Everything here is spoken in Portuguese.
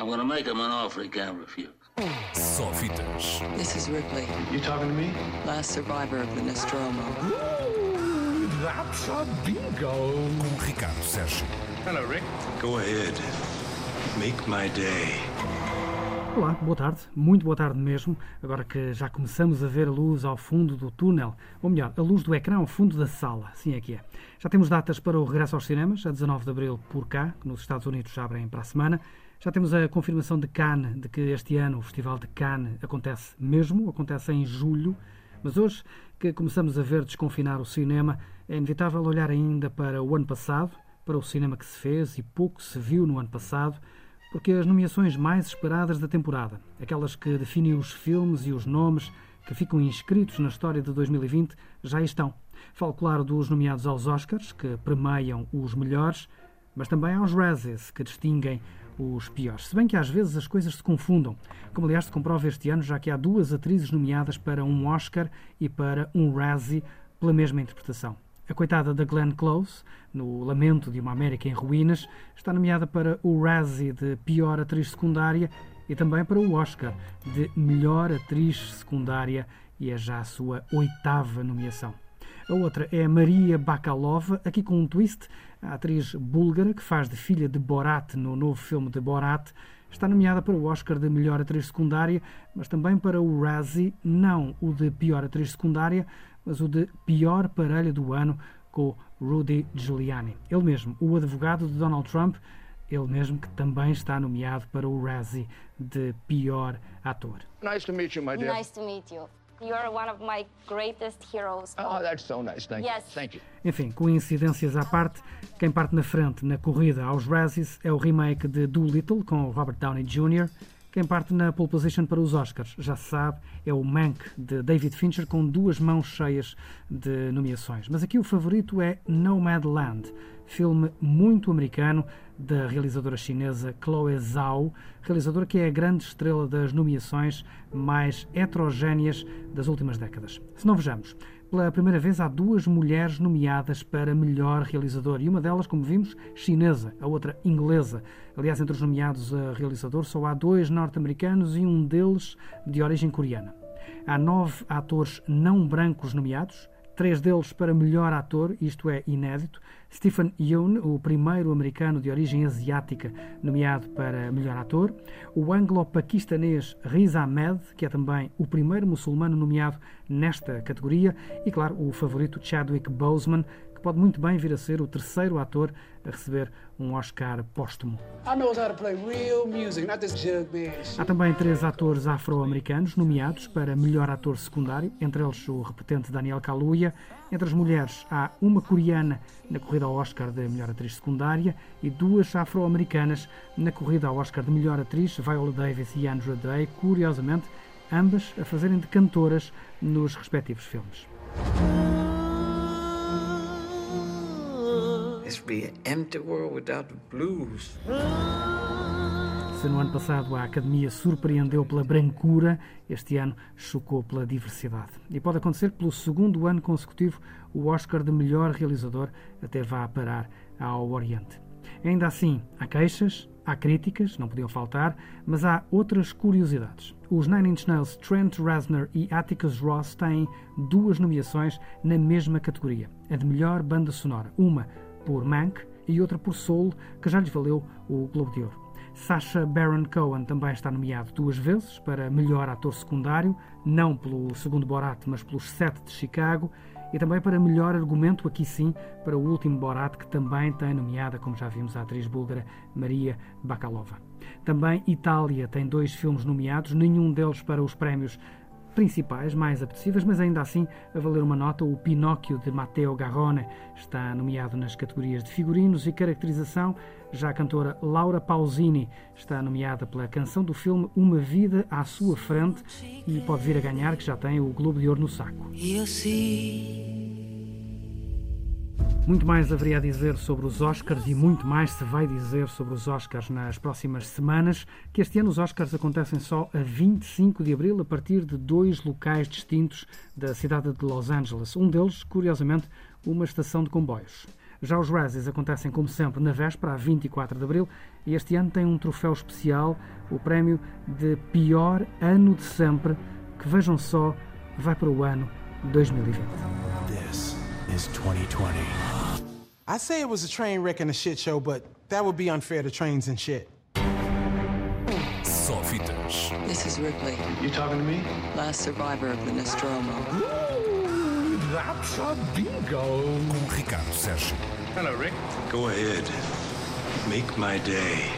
I'm gonna make him an offer he can't refuse. Só fitas. This is Ripley, You talking to me? last survivor of the Nostromo. That's a bingo. Com Ricardo Sérgio. Hello, Rick. Go ahead. Make my day. Olá, boa tarde, muito boa tarde mesmo. Agora que já começamos a ver a luz ao fundo do túnel, ou melhor, a luz do ecrã ao fundo da sala, assim é que é. Já temos datas para o regresso aos cinemas, a 19 de abril por cá, que nos Estados Unidos já abrem para a semana. Já temos a confirmação de Cannes, de que este ano o Festival de Cannes acontece mesmo, acontece em julho. Mas hoje, que começamos a ver desconfinar o cinema, é inevitável olhar ainda para o ano passado, para o cinema que se fez e pouco se viu no ano passado, porque as nomeações mais esperadas da temporada, aquelas que definem os filmes e os nomes que ficam inscritos na história de 2020, já estão. Falo, claro, dos nomeados aos Oscars, que premiam os melhores, mas também aos Razzies, que distinguem os piores. Se bem que às vezes as coisas se confundam, como aliás se comprova este ano, já que há duas atrizes nomeadas para um Oscar e para um Razzie pela mesma interpretação. A coitada da Glenn Close, no Lamento de uma América em Ruínas, está nomeada para o Razzie de pior atriz secundária e também para o Oscar de melhor atriz secundária e é já a sua oitava nomeação. A outra é a Maria Bakalova, aqui com um twist. A atriz búlgara, que faz de filha de Borat no novo filme de Borat, está nomeada para o Oscar de melhor atriz secundária, mas também para o Razzie, não o de pior atriz secundária, mas o de pior parelha do ano com Rudy Giuliani. Ele mesmo, o advogado de Donald Trump, ele mesmo que também está nomeado para o Razzie de pior ator. Nice to meet you, my dear. Nice to meet you. You are one of my greatest heroes. Oh, that's so nice. Thank Yes. you. Thank you. Enfim, coincidências à parte, quem parte na frente na corrida aos Razzies é o remake de Doolittle com Robert Downey Jr. Quem parte na pole position para os Oscars, já se sabe, é o Mank de David Fincher com duas mãos cheias de nomeações. Mas aqui o favorito é Nomadland, filme muito americano da realizadora chinesa Chloe Zhao, realizadora que é a grande estrela das nomeações mais heterogéneas das últimas décadas. Se não vejamos, pela primeira vez há duas mulheres nomeadas para melhor realizador e uma delas, como vimos, chinesa, a outra inglesa. Aliás, entre os nomeados a realizador só há dois norte-americanos e um deles de origem coreana. Há nove atores não brancos nomeados, três deles para melhor ator, isto é inédito. Stephen Yeun, o primeiro americano de origem asiática nomeado para melhor ator. O anglo-paquistanês Riz Ahmed, que é também o primeiro muçulmano nomeado nesta categoria. E, claro, o favorito Chadwick Boseman, que pode muito bem vir a ser o terceiro ator a receber um Oscar póstumo. Music. Há também três atores afro-americanos nomeados para melhor ator secundário, entre eles o repetente Daniel Kaluuya. Entre as mulheres, há uma coreana na corrida ao Oscar de melhor atriz secundária e duas afro-americanas na corrida ao Oscar de melhor atriz, Viola Davis e Andra Day, curiosamente, ambas a fazerem de cantoras nos respectivos filmes. This be an empty world without the blues. Se no ano passado a Academia surpreendeu pela brancura, este ano chocou pela diversidade. E pode acontecer que pelo segundo ano consecutivo o Oscar de melhor realizador até vá parar ao Oriente. Ainda assim, há queixas, há críticas, não podiam faltar, mas há outras curiosidades. Os Nine Inch Nails, Trent Reznor e Atticus Ross têm duas nomeações na mesma categoria, a de melhor banda sonora, uma por Mank e outra por Soul, que já lhes valeu o Globo de Ouro. Sacha Baron Cohen também está nomeado duas vezes para melhor ator secundário, não pelo segundo Borat, mas pelos Sete de Chicago, e também para melhor argumento, aqui sim, para o último Borat, que também tem nomeada, como já vimos, a atriz búlgara Maria Bakalova. Também Itália tem dois filmes nomeados, nenhum deles para os prémios principais, mais apetecíveis, mas ainda assim a valer uma nota, o Pinóquio de Matteo Garrone está nomeado nas categorias de figurinos e caracterização. Já a cantora Laura Pausini está nomeada pela canção do filme Uma Vida à Sua Frente e pode vir a ganhar, que já tem o Globo de Ouro no saco. Muito mais haveria a dizer sobre os Oscars e muito mais se vai dizer sobre os Oscars nas próximas semanas, que este ano os Oscars acontecem só a 25 de abril, a partir de dois locais distintos da cidade de Los Angeles. Um deles, curiosamente, uma estação de comboios. Já os Razzies acontecem, como sempre, na véspera, a 24 de abril, e este ano tem um troféu especial, o prémio de pior ano de sempre, que vejam só, vai para o ano 2020. This is 2020. I say it was a train wreck and a shit show, but that would be unfair to trains and shit. Só fitas. This is Ripley, You talking to me? last survivor of the Nostromo. That's a bingo. Com Ricardo Sérgio. Hello, Rick. Go ahead. Make my day.